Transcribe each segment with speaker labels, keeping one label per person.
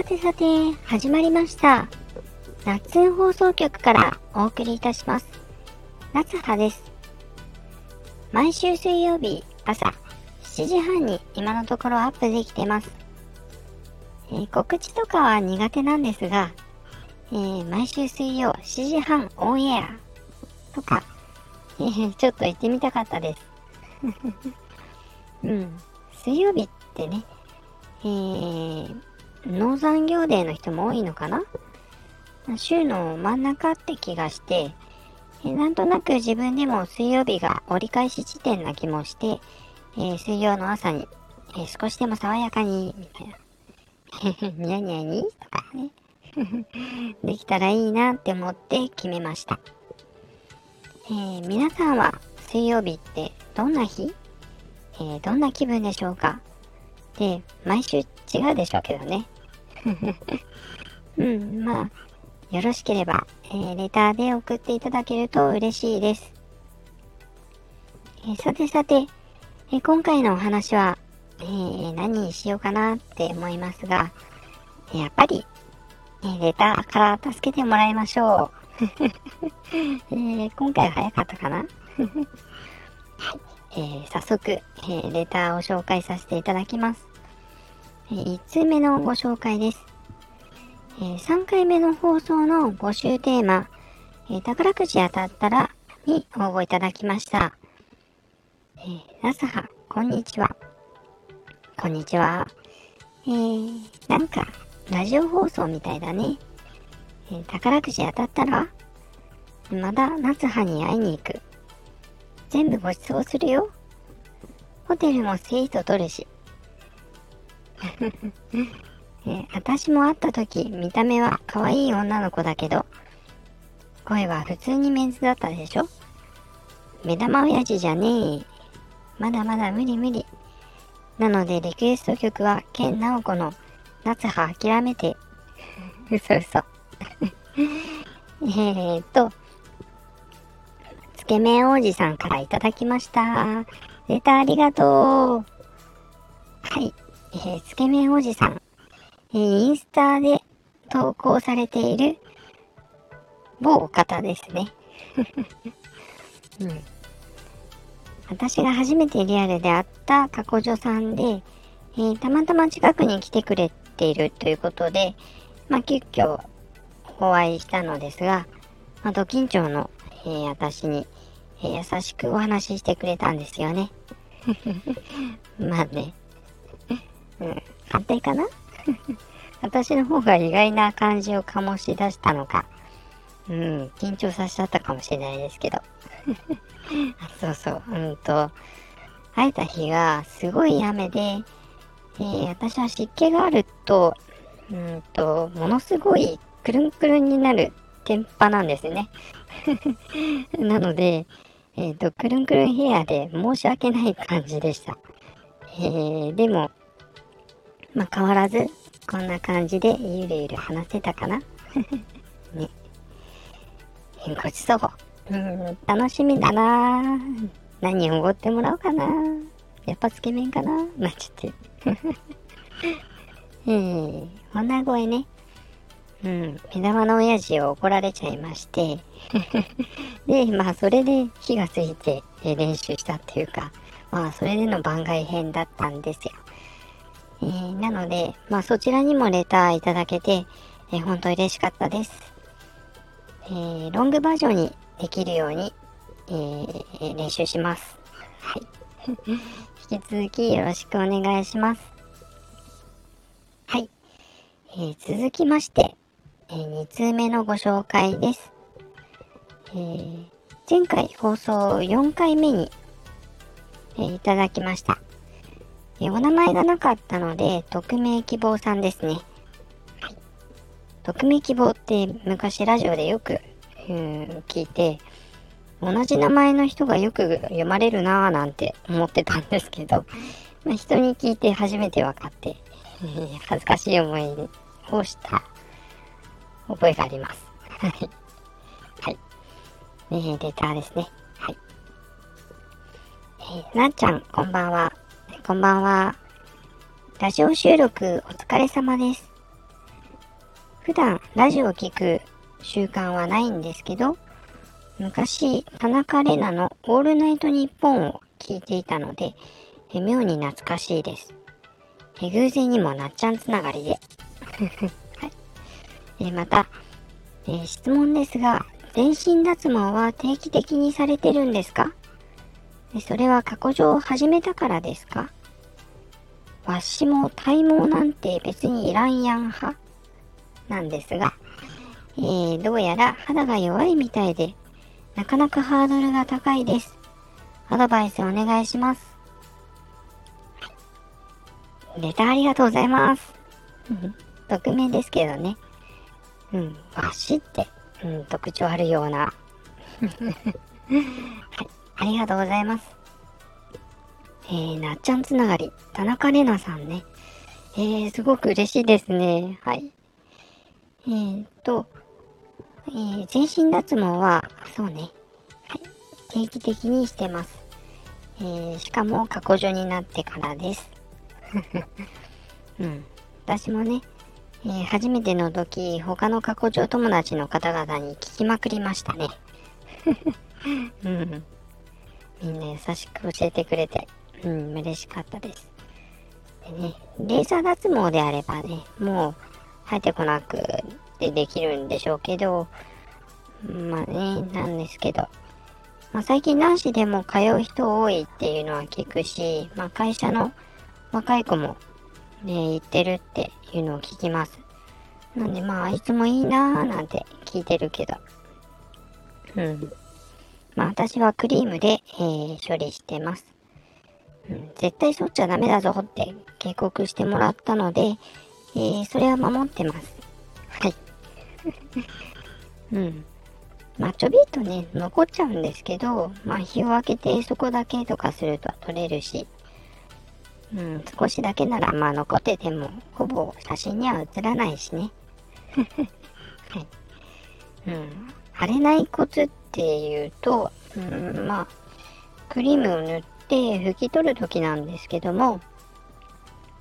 Speaker 1: さてさて、始まりました。夏放送局からお送りいたします。夏葉です。毎週水曜日朝7時半に今のところアップできてます。えー告知とかは苦手なんですが、えー毎週水曜7時半オンエアとか、えーちょっと行ってみたかったです。うん。水曜日ってね、えー、農産業デーの人も多いのかな？週の真ん中って気がして、なんとなく自分でも水曜日が折り返し地点な気もして、えー水曜の朝に、え少しでも爽やかに、みたいな。にゃにゃにとかね。できたらいいなって思って決めました。えー皆さんは水曜日ってどんな日？えーどんな気分でしょうか？で、毎週違違うでしょうけどね。うん、まあ、よろしければ、えーレターで送っていただけると嬉しいです。えーさてさて、えー今回のお話は、えー何にしようかなって思いますが、やっぱり、えレターから助けてもらいましょう。え今回は早かったかな？え早速、えレターを紹介させていただきます。1通目のご紹介です。え3回目の放送の募集テーマ、宝くじ当たったらに応募いただきました。えー、ラサハ、こんにちは。こんにちは。えー、なんか、ラジオ放送みたいだね。えー宝くじ当たったらまだ夏葉に会いに行く。全部ご馳走するよ。ホテルもスイート取るし。え私も会った時、見た目は可愛い女の子だけど、声は普通にメンズだったでしょ？目玉親父じゃねえ。まだまだ無理無理。なのでリクエスト曲は、ケンナオコの夏葉諦めて。嘘嘘。えっと、つけ麺王子さんからいただきました。レターありがとう。はい。えー、つけ麺おじさん。えーインスタで投稿されている某方ですね。うん。私が初めてリアルで会った過去女さんで、えーたまたま近くに来てくれているということで、まあ、急遽お会いしたのですが、まあ、ド緊張の、えー私に、えー優しくお話ししてくれたんですよね。まあね。うん、反対かな？私の方が意外な感じを醸し出したのか。うん、緊張させちゃったかもしれないですけど。そうそう、うんと、会えた日がすごい雨で、え私は湿気があると、うんと、ものすごいくるんくるんになる天パなんですね。なので、えっ、と、くるんくるんヘアで申し訳ない感じでした。えー、でも、まあ、変わらず、こんな感じでゆるゆる話せたかな？ね。ごちそう。うん、楽しみだな何をおごってもらおうかなやっぱつけ麺かななっちゃって。えー、女声ね。うん、目玉の親父を怒られちゃいまして。で、まあ、それで火がついてえー練習したっていうか、まあ、それでの番外編だったんですよ。えーなので、まあ、そちらにもレターいただけて、えー本当嬉しかったです。えーロングバージョンにできるように、えー練習します。はい。引き続きよろしくお願いします。はい。えー続きまして、え2通目のご紹介です。えー前回放送4回目に、えいただきました。えーお名前がなかったので、匿名希望さんですね。はい。匿名希望って昔ラジオでよく、うん聞いて、同じ名前の人がよく読まれるなぁなんて思ってたんですけど、まあ、人に聞いて初めて分かって、え ー恥ずかしい思いをした覚えがあります。はい。はい。えー、レターですね。はい。えーなっちゃん、こんばんは。こんばんは。ラジオ収録お疲れ様です。普段ラジオを聞く習慣はないんですけど、昔、田中玲奈のオールナイトニッポンを聞いていたので、え妙に懐かしいです。え偶然にもなっちゃんつながりで。はい、えまた、え質問ですが、全身脱毛は定期的にされてるんですか？それは過去上を始めたからですか？わしも体毛なんて別にいらんやん派なんですが、えー、どうやら肌が弱いみたいで、なかなかハードルが高いです。アドバイスお願いします。レターありがとうございます。匿名ですけどね。うん、わしって、うん、特徴あるような。はい、ありがとうございます。えー、なっちゃんつながり、田中玲奈さんね。えー、すごく嬉しいですね。はい。えー、っと、えー、全身脱毛は、そうね。はい。定期的にしてます。えー、しかも過去女になってからです。うん。私もね、えー、初めての時、他の過去女友達の方々に聞きまくりましたね。うん。みんな優しく教えてくれて、うん、嬉しかったです。でね、レーザー脱毛であればね、もう生えてこなくてできるんでしょうけど、まあね、なんですけど、まあ、最近男子でも通う人多いっていうのは聞くし、まあ、会社の若い子もね、言ってるっていうのを聞きます。なんでまあ、いつもいいなーなんて聞いてるけど。うん。まあ私はクリームで、えー、処理してます。絶対そっちゃダメだぞって警告してもらったので、えー、それは守ってます。はい。うん。まあ、ちょびっとね、残っちゃうんですけど、まあ、日を開けてそこだけとかすると取れるし、うん、少しだけなら、まあ、残ってても、ほぼ写真には写らないしね。はい。うん。腫れないコツっていうと、うん、まあ、クリームを塗って拭き取るときなんですけども、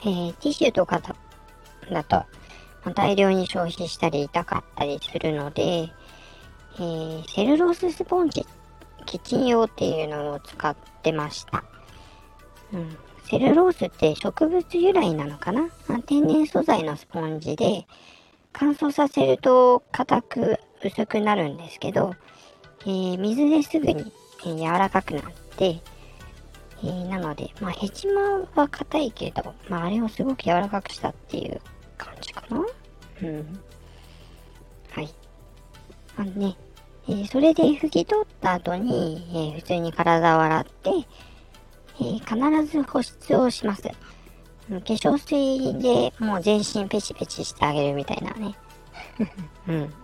Speaker 1: えー、ティッシュとかだだと、大量に消費したり痛かったりするので、えー、セルローススポンジ、キッチン用っていうのを使ってました。うん、セルロースって植物由来なのかな？天然素材のスポンジで、乾燥させると硬く薄くなるんですけど、えー、水ですぐに、え、柔らかくなって、えー、なので、まあ、ヘチマは硬いけど、まあ、あれをすごく柔らかくしたっていう感じかなうん。はい。あのね、えー、それで拭き取った後に、えー、普通に体を洗って、えー、必ず保湿をします。化粧水でもう全身ペチペチしてあげるみたいなね。うん。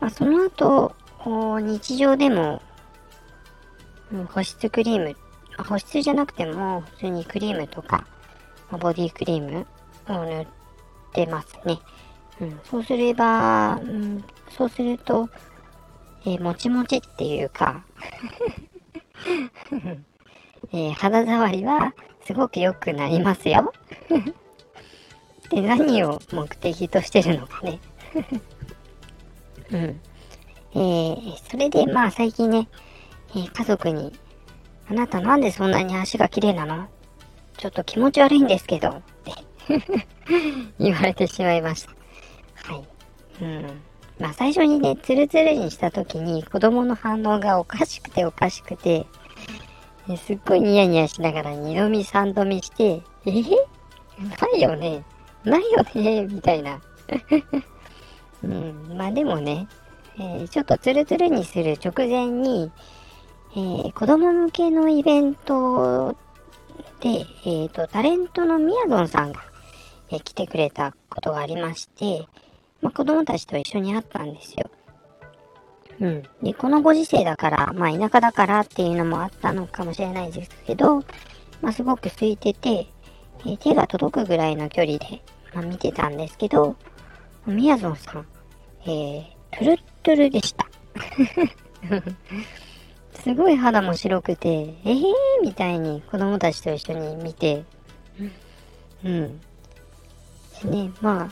Speaker 1: まあ、その後、日常でも、保湿クリーム、保湿じゃなくても、普通にクリームとか、ボディクリームを塗ってますね。うん、そうすれば、うん、そうすると、えー、もちもちっていうか えー、肌触りはすごく良くなりますよで、何を目的としてるのかね うん。えー、それで、まあ最近ね、えー、家族に、あなたなんでそんなに足が綺麗なの？ちょっと気持ち悪いんですけど、って 言われてしまいました。はい。うん。まあ最初にね、ツルツルにした時に子供の反応がおかしくておかしくて、すっごいニヤニヤしながら二度見三度見して、えー、ないよねないよねみたいな。うん、まあでもね、えー、ちょっとツルツルにする直前に、えー、子供向けのイベントで、えっ、ー、と、タレントのみやぞんさんが、えー、来てくれたことがありまして、まあ、子供たちと一緒に会ったんですよ。うん。で、このご時世だから、まあ田舎だからっていうのもあったのかもしれないですけど、まあすごく空いてて、え、手が届くぐらいの距離で、まあ、見てたんですけど、みやぞんさん、えー、トゥルットゥルでした。すごい肌も白くて、えーみたいに子供たちと一緒に見て、うん。ね、まあ、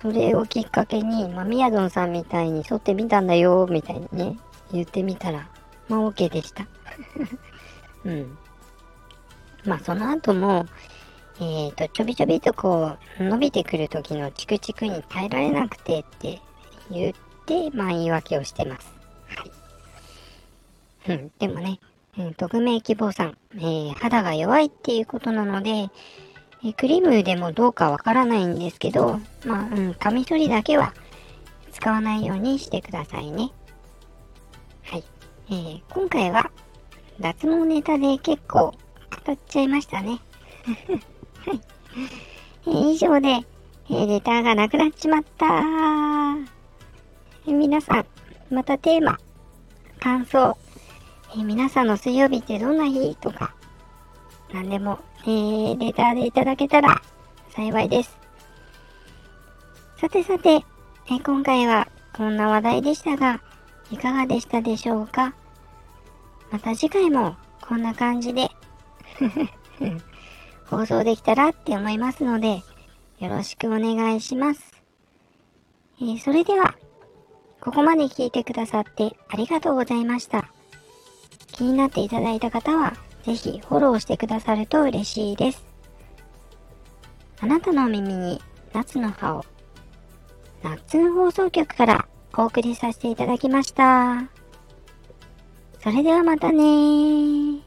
Speaker 1: それをきっかけに、まあ、みやどんさんみたいに沿ってみたんだよ、みたいにね、言ってみたら、まあ OK でした。うん。まあその後も、えっ、ー、と、ちょびちょびとこう、伸びてくる時のチクチクに耐えられなくてって言って、まあ言い訳をしてます。うん、でもね、えー、匿名希望さん、えー、肌が弱いっていうことなので、えクリームでもどうかわからないんですけど、まあ、うん、カミソリだけは使わないようにしてくださいね。はい。えー、今回は脱毛ネタで結構語っちゃいましたね。はい。えー、以上で、えー、レターがなくなっちまった。えー、皆さん、またテーマ、感想、えー、皆さんの水曜日ってどんな日とか、何でもえー、レターでいただけたら幸いです。さてさて、え、今回はこんな話題でしたが、いかがでしたでしょうか？また次回もこんな感じで 放送できたらって思いますので、よろしくお願いします。えー、それでは、ここまで聞いてくださってありがとうございました。気になっていただいた方は、ぜひフォローしてくださると嬉しいです。あなたのお耳に夏の葉を夏の放送局からお送りさせていただきました。それではまたね